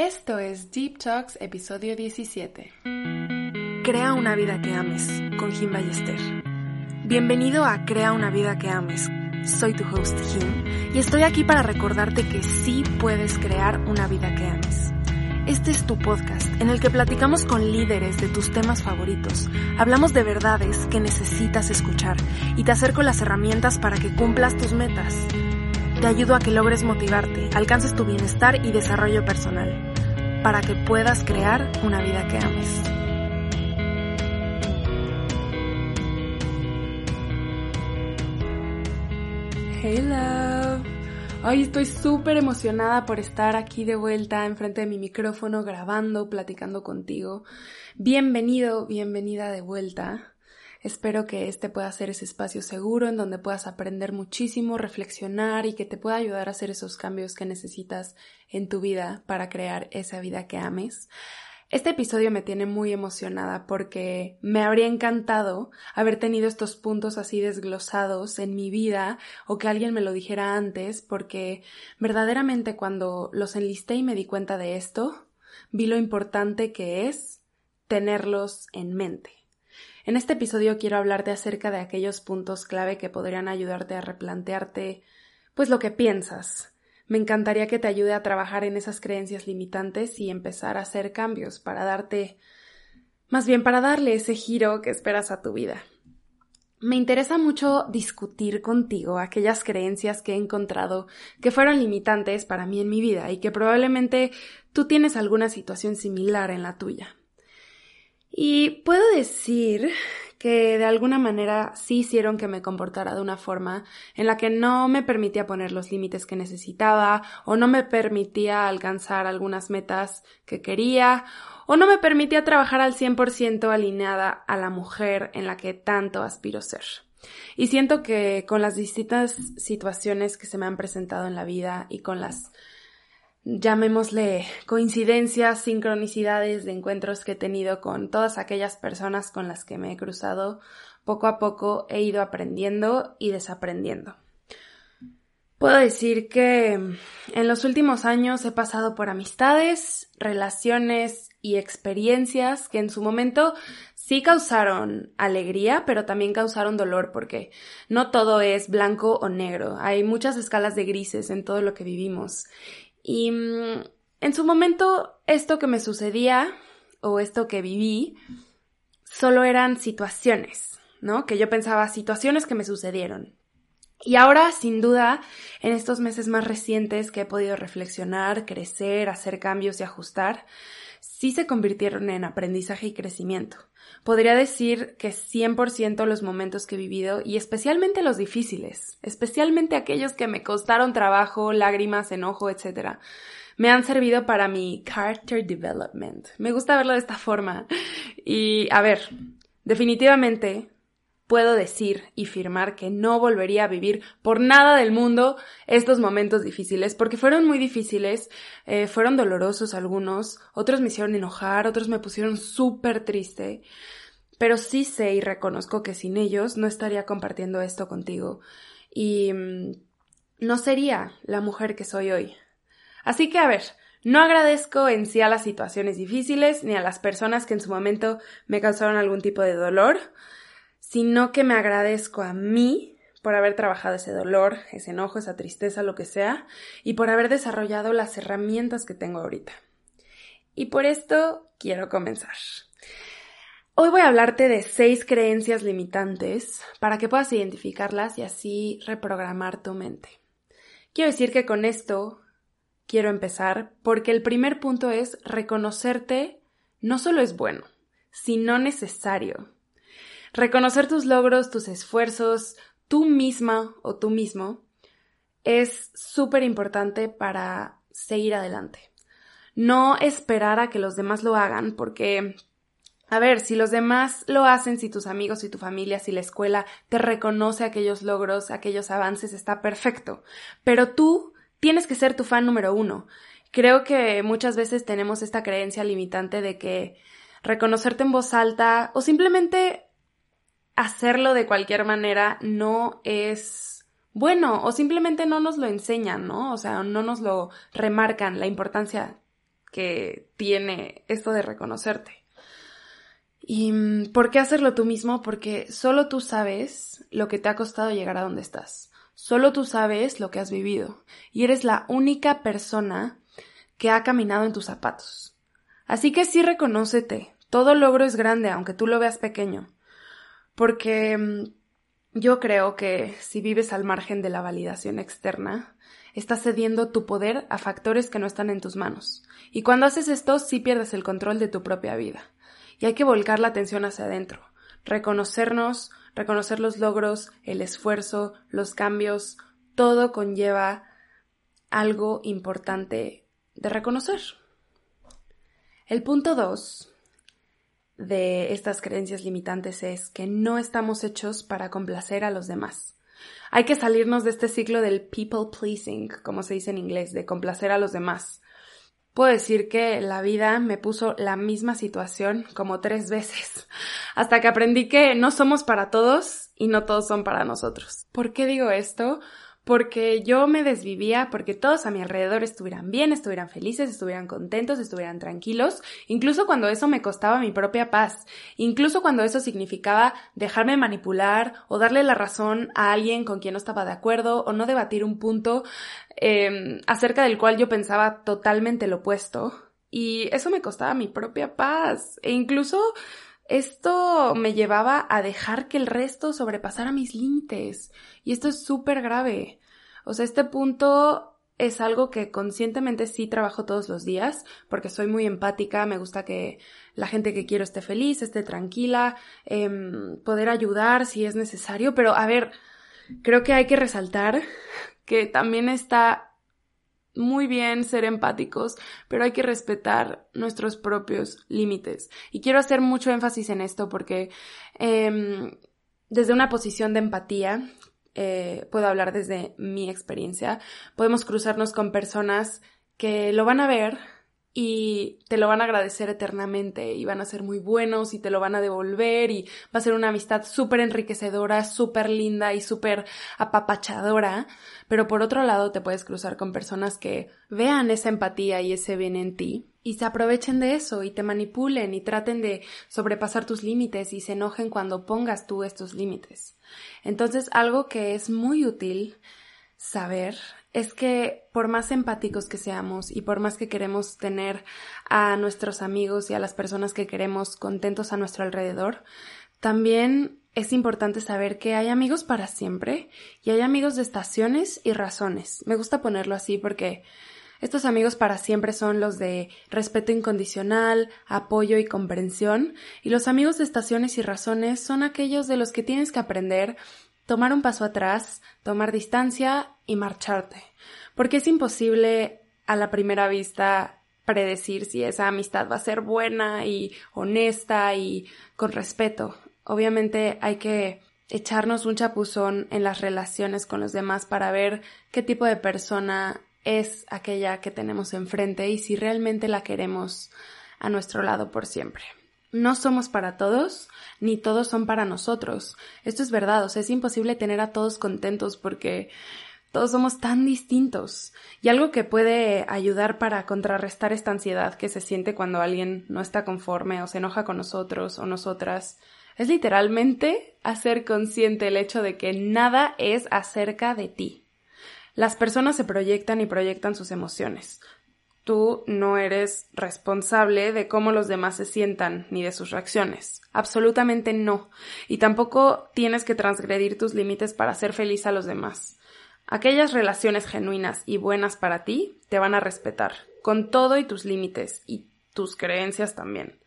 Esto es Deep Talks, episodio 17. Crea una vida que ames, con Jim Ballester. Bienvenido a Crea una vida que ames. Soy tu host Jim y estoy aquí para recordarte que sí puedes crear una vida que ames. Este es tu podcast en el que platicamos con líderes de tus temas favoritos, hablamos de verdades que necesitas escuchar y te acerco las herramientas para que cumplas tus metas. Te ayudo a que logres motivarte, alcances tu bienestar y desarrollo personal, para que puedas crear una vida que ames. Hey love. Hoy estoy súper emocionada por estar aquí de vuelta enfrente de mi micrófono grabando, platicando contigo. Bienvenido, bienvenida de vuelta. Espero que este pueda ser ese espacio seguro en donde puedas aprender muchísimo, reflexionar y que te pueda ayudar a hacer esos cambios que necesitas en tu vida para crear esa vida que ames. Este episodio me tiene muy emocionada porque me habría encantado haber tenido estos puntos así desglosados en mi vida o que alguien me lo dijera antes porque verdaderamente cuando los enlisté y me di cuenta de esto, vi lo importante que es tenerlos en mente. En este episodio quiero hablarte acerca de aquellos puntos clave que podrían ayudarte a replantearte pues lo que piensas. Me encantaría que te ayude a trabajar en esas creencias limitantes y empezar a hacer cambios para darte más bien para darle ese giro que esperas a tu vida. Me interesa mucho discutir contigo aquellas creencias que he encontrado que fueron limitantes para mí en mi vida y que probablemente tú tienes alguna situación similar en la tuya. Y puedo decir que de alguna manera sí hicieron que me comportara de una forma en la que no me permitía poner los límites que necesitaba o no me permitía alcanzar algunas metas que quería o no me permitía trabajar al 100% alineada a la mujer en la que tanto aspiro ser. Y siento que con las distintas situaciones que se me han presentado en la vida y con las llamémosle coincidencias, sincronicidades de encuentros que he tenido con todas aquellas personas con las que me he cruzado, poco a poco he ido aprendiendo y desaprendiendo. Puedo decir que en los últimos años he pasado por amistades, relaciones y experiencias que en su momento sí causaron alegría, pero también causaron dolor porque no todo es blanco o negro. Hay muchas escalas de grises en todo lo que vivimos. Y mm, en su momento esto que me sucedía o esto que viví solo eran situaciones, ¿no? Que yo pensaba situaciones que me sucedieron. Y ahora, sin duda, en estos meses más recientes que he podido reflexionar, crecer, hacer cambios y ajustar, sí se convirtieron en aprendizaje y crecimiento. Podría decir que 100% los momentos que he vivido y especialmente los difíciles, especialmente aquellos que me costaron trabajo, lágrimas, enojo, etc., me han servido para mi character development. Me gusta verlo de esta forma. Y a ver, definitivamente puedo decir y firmar que no volvería a vivir por nada del mundo estos momentos difíciles, porque fueron muy difíciles, eh, fueron dolorosos algunos, otros me hicieron enojar, otros me pusieron súper triste, pero sí sé y reconozco que sin ellos no estaría compartiendo esto contigo y mm, no sería la mujer que soy hoy. Así que a ver, no agradezco en sí a las situaciones difíciles ni a las personas que en su momento me causaron algún tipo de dolor, sino que me agradezco a mí por haber trabajado ese dolor, ese enojo, esa tristeza, lo que sea, y por haber desarrollado las herramientas que tengo ahorita. Y por esto quiero comenzar. Hoy voy a hablarte de seis creencias limitantes para que puedas identificarlas y así reprogramar tu mente. Quiero decir que con esto quiero empezar porque el primer punto es reconocerte no solo es bueno, sino necesario. Reconocer tus logros, tus esfuerzos, tú misma o tú mismo, es súper importante para seguir adelante. No esperar a que los demás lo hagan porque, a ver, si los demás lo hacen, si tus amigos, si tu familia, si la escuela te reconoce aquellos logros, aquellos avances, está perfecto. Pero tú tienes que ser tu fan número uno. Creo que muchas veces tenemos esta creencia limitante de que reconocerte en voz alta o simplemente hacerlo de cualquier manera no es bueno o simplemente no nos lo enseñan, ¿no? O sea, no nos lo remarcan la importancia que tiene esto de reconocerte. ¿Y mm, por qué hacerlo tú mismo? Porque solo tú sabes lo que te ha costado llegar a donde estás. Solo tú sabes lo que has vivido. Y eres la única persona que ha caminado en tus zapatos. Así que sí reconócete. Todo logro es grande, aunque tú lo veas pequeño. Porque mm, yo creo que si vives al margen de la validación externa, estás cediendo tu poder a factores que no están en tus manos. Y cuando haces esto, sí pierdes el control de tu propia vida. Y hay que volcar la atención hacia adentro, reconocernos, reconocer los logros, el esfuerzo, los cambios, todo conlleva algo importante de reconocer. El punto dos de estas creencias limitantes es que no estamos hechos para complacer a los demás. Hay que salirnos de este ciclo del people pleasing, como se dice en inglés, de complacer a los demás. Puedo decir que la vida me puso la misma situación como tres veces, hasta que aprendí que no somos para todos y no todos son para nosotros. ¿Por qué digo esto? Porque yo me desvivía porque todos a mi alrededor estuvieran bien, estuvieran felices, estuvieran contentos, estuvieran tranquilos, incluso cuando eso me costaba mi propia paz, incluso cuando eso significaba dejarme manipular o darle la razón a alguien con quien no estaba de acuerdo o no debatir un punto em, acerca del cual yo pensaba totalmente lo opuesto. Y eso me costaba mi propia paz. E incluso esto me llevaba a dejar que el resto sobrepasara mis límites. Y esto es súper grave. O sea, este punto es algo que conscientemente sí trabajo todos los días, porque soy muy empática, me gusta que la gente que quiero esté feliz, esté tranquila, em, poder ayudar si es necesario, pero a ver, creo que hay que resaltar que también está muy bien ser empáticos, pero hay que respetar nuestros propios límites. Y quiero hacer mucho énfasis en esto porque em, desde una posición de empatía, eh, puedo hablar desde mi experiencia, podemos cruzarnos con personas que lo van a ver y te lo van a agradecer eternamente y van a ser muy buenos y te lo van a devolver y va a ser una amistad súper enriquecedora, súper linda y súper apapachadora, pero por otro lado te puedes cruzar con personas que vean esa empatía y ese bien en ti y se aprovechen de eso y te manipulen y traten de sobrepasar tus límites y se enojen cuando pongas tú estos límites. Entonces algo que es muy útil saber es que por más empáticos que seamos y por más que queremos tener a nuestros amigos y a las personas que queremos contentos a nuestro alrededor, también es importante saber que hay amigos para siempre y hay amigos de estaciones y razones. Me gusta ponerlo así porque estos amigos para siempre son los de respeto incondicional, apoyo y comprensión, y los amigos de estaciones y razones son aquellos de los que tienes que aprender tomar un paso atrás, tomar distancia y marcharte. Porque es imposible a la primera vista predecir si esa amistad va a ser buena y honesta y con respeto. Obviamente hay que echarnos un chapuzón en las relaciones con los demás para ver qué tipo de persona es aquella que tenemos enfrente y si realmente la queremos a nuestro lado por siempre. No somos para todos, ni todos son para nosotros. Esto es verdad, o sea, es imposible tener a todos contentos porque todos somos tan distintos. Y algo que puede ayudar para contrarrestar esta ansiedad que se siente cuando alguien no está conforme o se enoja con nosotros o nosotras es literalmente hacer consciente el hecho de que nada es acerca de ti. Las personas se proyectan y proyectan sus emociones tú no eres responsable de cómo los demás se sientan ni de sus reacciones. Absolutamente no. Y tampoco tienes que transgredir tus límites para hacer feliz a los demás. Aquellas relaciones genuinas y buenas para ti te van a respetar, con todo y tus límites y tus creencias también.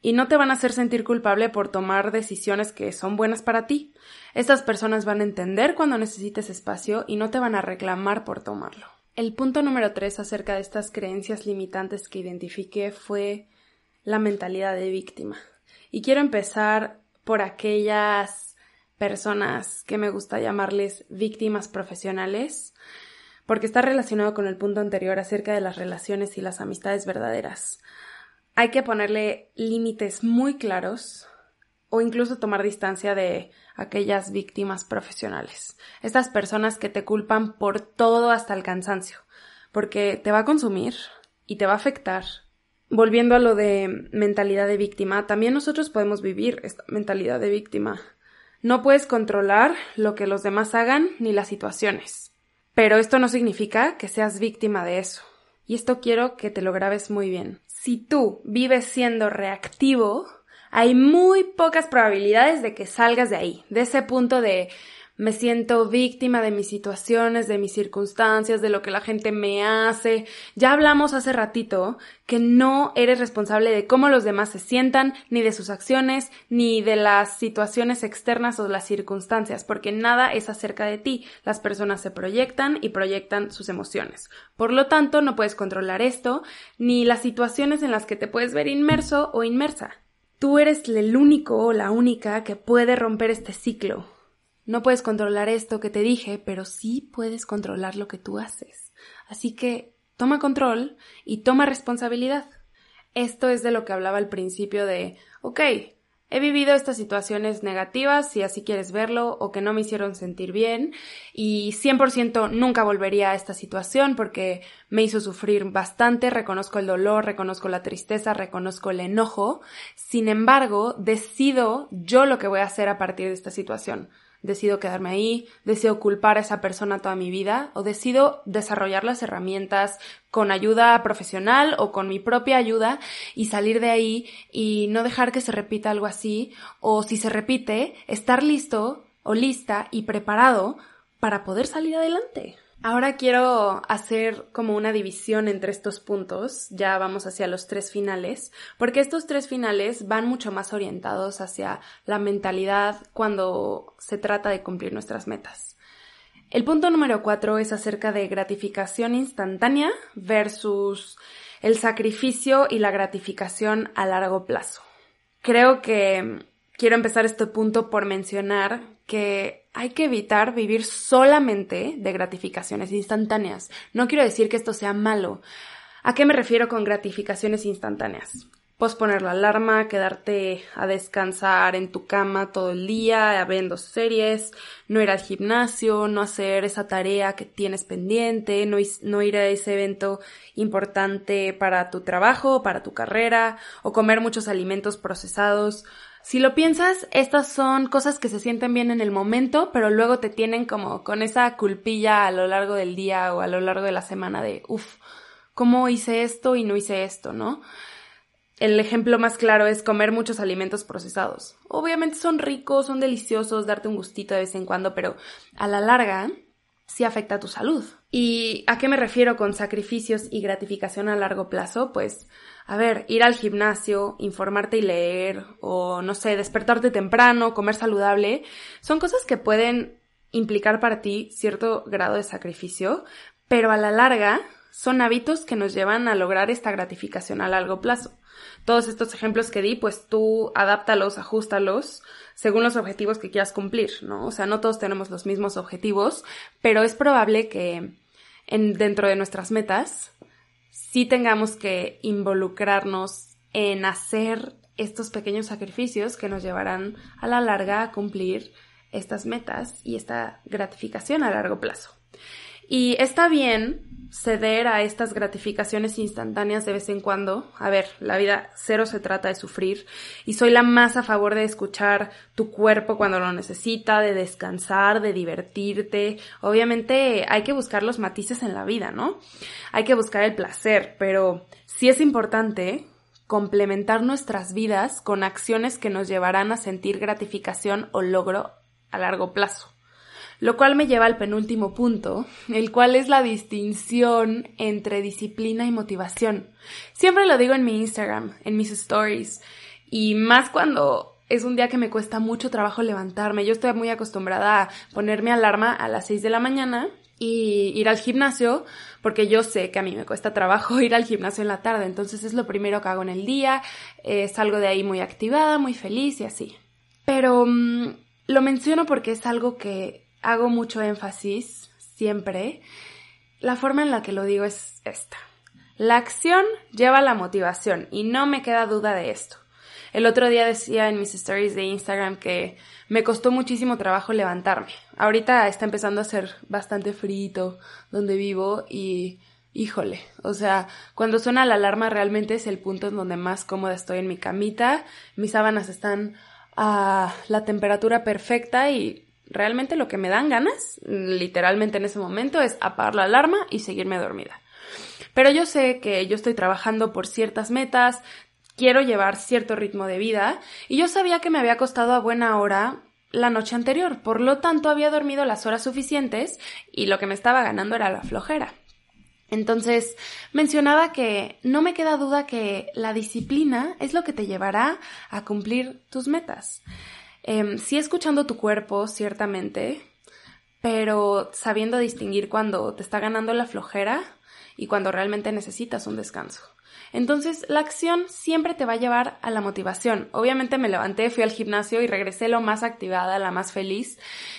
Y no te van a hacer sentir culpable por tomar decisiones que son buenas para ti. Estas personas van a entender cuando necesites espacio y no te van a reclamar por tomarlo. El punto número tres acerca de estas creencias limitantes que identifiqué fue la mentalidad de víctima. Y quiero empezar por aquellas personas que me gusta llamarles víctimas profesionales, porque está relacionado con el punto anterior acerca de las relaciones y las amistades verdaderas. Hay que ponerle límites muy claros o incluso tomar distancia de aquellas víctimas profesionales. Estas personas que te culpan por todo hasta el cansancio, porque te va a consumir y te va a afectar. Volviendo a lo de mentalidad de víctima, también nosotros podemos vivir esta mentalidad de víctima. No puedes controlar lo que los demás hagan ni las situaciones. Pero esto no significa que seas víctima de eso. Y esto quiero que te lo grabes muy bien. Si tú vives siendo reactivo, hay muy pocas probabilidades de que salgas de ahí, de ese punto de me siento víctima de mis situaciones, de mis circunstancias, de lo que la gente me hace. Ya hablamos hace ratito que no eres responsable de cómo los demás se sientan, ni de sus acciones, ni de las situaciones externas o las circunstancias, porque nada es acerca de ti. Las personas se proyectan y proyectan sus emociones. Por lo tanto, no puedes controlar esto, ni las situaciones en las que te puedes ver inmerso o inmersa. Tú eres el único o la única que puede romper este ciclo no puedes controlar esto que te dije, pero sí puedes controlar lo que tú haces. Así que toma control y toma responsabilidad. Esto es de lo que hablaba al principio de, ok, he vivido estas situaciones negativas, si así quieres verlo, o que no me hicieron sentir bien, y 100% nunca volvería a esta situación porque me hizo sufrir bastante, reconozco el dolor, reconozco la tristeza, reconozco el enojo, sin embargo, decido yo lo que voy a hacer a partir de esta situación decido quedarme ahí, decido culpar a esa persona toda mi vida o decido desarrollar las herramientas con ayuda profesional o con mi propia ayuda y salir de ahí y no dejar que se repita algo así o si se repite, estar listo o lista y preparado para poder salir adelante. Ahora quiero hacer como una división entre estos puntos, ya vamos hacia los tres finales, porque estos tres finales van mucho más orientados hacia la mentalidad cuando se trata de cumplir nuestras metas. El punto número cuatro es acerca de gratificación instantánea versus el sacrificio y la gratificación a largo plazo. Creo que quiero empezar este punto por mencionar que hay que evitar vivir solamente de gratificaciones instantáneas. No quiero decir que esto sea malo. ¿A qué me refiero con gratificaciones instantáneas? Posponer la alarma, quedarte a descansar en tu cama todo el día, viendo series, no ir al gimnasio, no hacer esa tarea que tienes pendiente, no, no ir a ese evento importante para tu trabajo, para tu carrera, o comer muchos alimentos procesados. Si lo piensas, estas son cosas que se sienten bien en el momento, pero luego te tienen como con esa culpilla a lo largo del día o a lo largo de la semana de, uff, ¿cómo hice esto y no hice esto, no? El ejemplo más claro es comer muchos alimentos procesados. Obviamente son ricos, son deliciosos, darte un gustito de vez en cuando, pero a la larga sí afecta a tu salud. ¿Y a qué me refiero con sacrificios y gratificación a largo plazo? Pues a ver, ir al gimnasio, informarte y leer, o no sé, despertarte temprano, comer saludable, son cosas que pueden implicar para ti cierto grado de sacrificio, pero a la larga son hábitos que nos llevan a lograr esta gratificación a largo plazo. Todos estos ejemplos que di, pues tú adáptalos, ajustalos según los objetivos que quieras cumplir, ¿no? O sea, no todos tenemos los mismos objetivos, pero es probable que en, dentro de nuestras metas sí tengamos que involucrarnos en hacer estos pequeños sacrificios que nos llevarán a la larga a cumplir estas metas y esta gratificación a largo plazo. Y está bien ceder a estas gratificaciones instantáneas de vez en cuando. A ver, la vida cero se trata de sufrir y soy la más a favor de escuchar tu cuerpo cuando lo necesita, de descansar, de divertirte. Obviamente hay que buscar los matices en la vida, ¿no? Hay que buscar el placer, pero sí es importante complementar nuestras vidas con acciones que nos llevarán a sentir gratificación o logro a largo plazo. Lo cual me lleva al penúltimo punto, el cual es la distinción entre disciplina y motivación. Siempre lo digo en mi Instagram, en mis stories, y más cuando es un día que me cuesta mucho trabajo levantarme. Yo estoy muy acostumbrada a ponerme alarma a las 6 de la mañana y ir al gimnasio, porque yo sé que a mí me cuesta trabajo ir al gimnasio en la tarde, entonces es lo primero que hago en el día, eh, salgo de ahí muy activada, muy feliz y así. Pero mm, lo menciono porque es algo que hago mucho énfasis siempre, la forma en la que lo digo es esta. La acción lleva la motivación y no me queda duda de esto. El otro día decía en mis stories de Instagram que me costó muchísimo trabajo levantarme. Ahorita está empezando a ser bastante frito donde vivo y híjole, o sea, cuando suena la alarma realmente es el punto en donde más cómoda estoy en mi camita, mis sábanas están a la temperatura perfecta y realmente lo que me dan ganas, literalmente en ese momento, es apagar la alarma y seguirme dormida. Pero yo sé que yo estoy trabajando por ciertas metas, quiero llevar cierto ritmo de vida y yo sabía que me había costado a buena hora la noche anterior, por lo tanto había dormido las horas suficientes y lo que me estaba ganando era la flojera. Entonces, mencionaba que no me queda duda que la disciplina es lo que te llevará a cumplir tus metas. Eh, sí escuchando tu cuerpo, ciertamente, pero sabiendo distinguir cuando te está ganando la flojera y cuando realmente necesitas un descanso. Entonces, la acción siempre te va a llevar a la motivación. Obviamente me levanté, fui al gimnasio y regresé lo más activada, la más feliz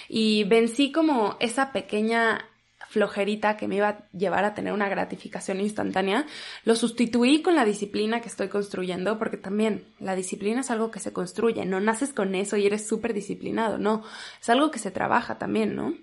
y vencí como esa pequeña flojerita que me iba a llevar a tener una gratificación instantánea, lo sustituí con la disciplina que estoy construyendo, porque también la disciplina es algo que se construye, no naces con eso y eres súper disciplinado, no, es algo que se trabaja también, ¿no?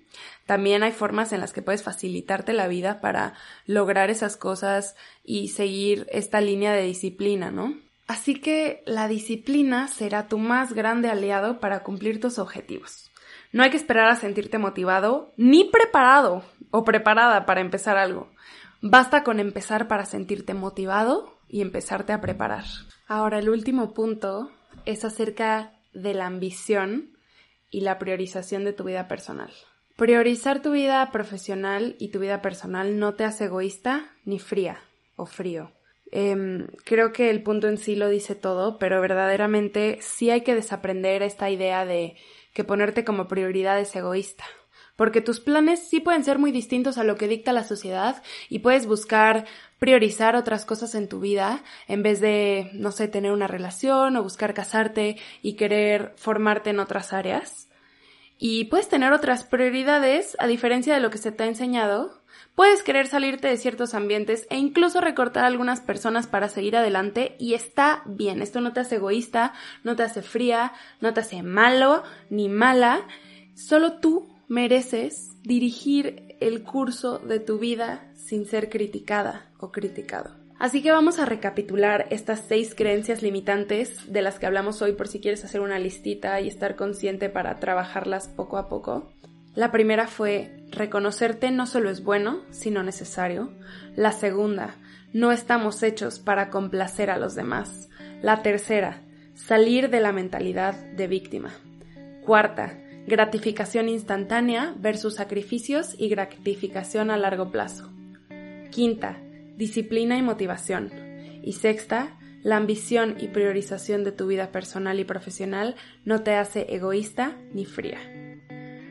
También hay formas en las que puedes facilitarte la vida para lograr esas cosas y seguir esta línea de disciplina, ¿no? Así que la disciplina será tu más grande aliado para cumplir tus objetivos. No hay que esperar a sentirte motivado ni preparado o preparada para empezar algo. Basta con empezar para sentirte motivado y empezarte a preparar. Ahora, el último punto es acerca de la ambición y la priorización de tu vida personal. Priorizar tu vida profesional y tu vida personal no te hace egoísta ni fría o frío. Em, creo que el punto en sí lo dice todo, pero verdaderamente sí hay que desaprender esta idea de que ponerte como prioridad es egoísta porque tus planes sí pueden ser muy distintos a lo que dicta la sociedad y puedes buscar priorizar otras cosas en tu vida en vez de, no sé, tener una relación o buscar casarte y querer formarte en otras áreas. Y puedes tener otras prioridades a diferencia de lo que se te ha enseñado. Puedes querer salirte de ciertos ambientes e incluso recortar a algunas personas para seguir adelante y está bien. Esto no te hace egoísta, no te hace fría, no te hace malo ni mala. Solo tú mereces dirigir el curso de tu vida sin ser criticada o criticado. Así que vamos a recapitular estas seis creencias limitantes de las que hablamos hoy por si quieres hacer una listita y estar consciente para trabajarlas poco a poco. La primera fue reconocerte no solo es bueno, sino necesario. La segunda, no estamos hechos para complacer a los demás. La tercera, salir de la mentalidad de víctima. Cuarta, gratificación instantánea versus sacrificios y gratificación a largo plazo. Quinta, disciplina y motivación. Y sexta, la ambición y priorización de tu vida personal y profesional no te hace egoísta ni fría.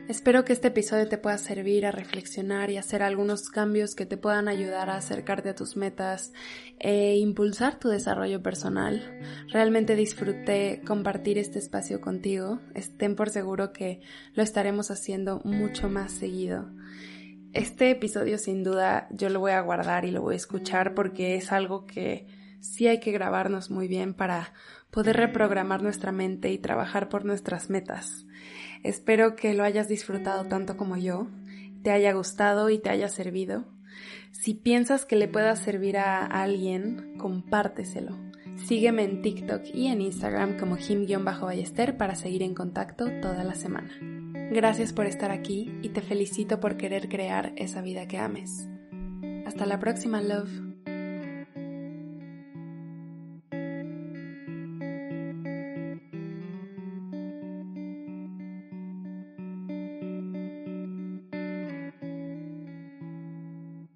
Espero que este episodio te pueda servir a reflexionar y hacer algunos cambios que te puedan ayudar a acercarte a tus metas e impulsar tu desarrollo personal. Realmente disfruté compartir este espacio contigo. Estén por seguro que lo estaremos haciendo mucho más seguido. Este episodio sin duda yo lo voy a guardar y lo voy a escuchar porque es algo que sí hay que grabarnos muy bien para poder reprogramar nuestra mente y trabajar por nuestras metas. Espero que lo hayas disfrutado tanto como yo, te haya gustado y te haya servido. Si piensas que le pueda servir a alguien, compárteselo. Sígueme en TikTok y en Instagram como him-ballester para seguir en contacto toda la semana. Gracias por estar aquí y te felicito por querer crear esa vida que ames. Hasta la próxima, love.